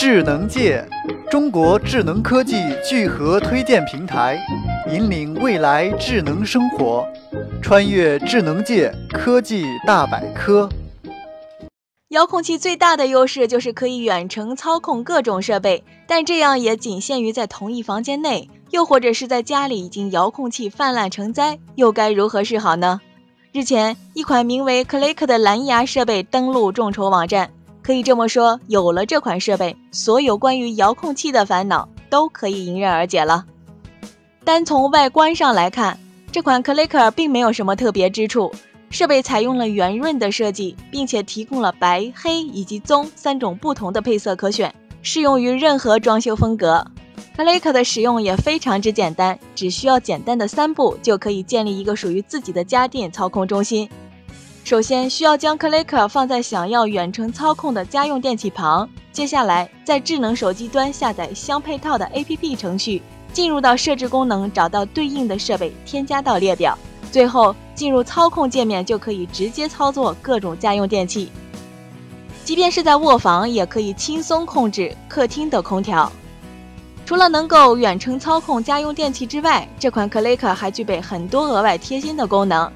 智能界，中国智能科技聚合推荐平台，引领未来智能生活，穿越智能界科技大百科。遥控器最大的优势就是可以远程操控各种设备，但这样也仅限于在同一房间内，又或者是在家里已经遥控器泛滥成灾，又该如何是好呢？日前，一款名为 Click 的蓝牙设备登陆众筹网站。可以这么说，有了这款设备，所有关于遥控器的烦恼都可以迎刃而解了。单从外观上来看，这款 Clicker 并没有什么特别之处。设备采用了圆润的设计，并且提供了白、黑以及棕三种不同的配色可选，适用于任何装修风格。Clicker 的使用也非常之简单，只需要简单的三步就可以建立一个属于自己的家电操控中心。首先需要将 Click 放在想要远程操控的家用电器旁，接下来在智能手机端下载相配套的 APP 程序，进入到设置功能，找到对应的设备，添加到列表，最后进入操控界面就可以直接操作各种家用电器。即便是在卧房，也可以轻松控制客厅的空调。除了能够远程操控家用电器之外，这款 Click 还具备很多额外贴心的功能。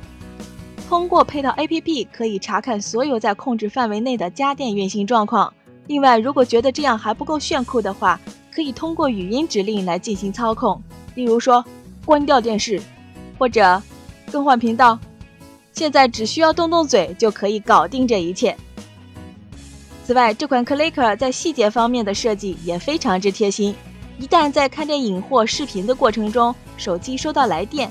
通过配套 APP 可以查看所有在控制范围内的家电运行状况。另外，如果觉得这样还不够炫酷的话，可以通过语音指令来进行操控。例如说，关掉电视，或者更换频道。现在只需要动动嘴就可以搞定这一切。此外，这款 Clicker 在细节方面的设计也非常之贴心。一旦在看电影或视频的过程中，手机收到来电。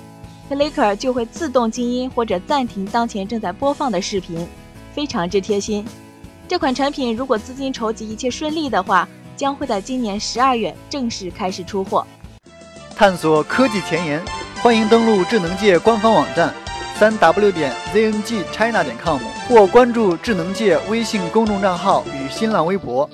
Clicker 就会自动静音或者暂停当前正在播放的视频，非常之贴心。这款产品如果资金筹集一切顺利的话，将会在今年十二月正式开始出货。探索科技前沿，欢迎登录智能界官方网站三 w 点 zngchina 点 com 或关注智能界微信公众账号与新浪微博。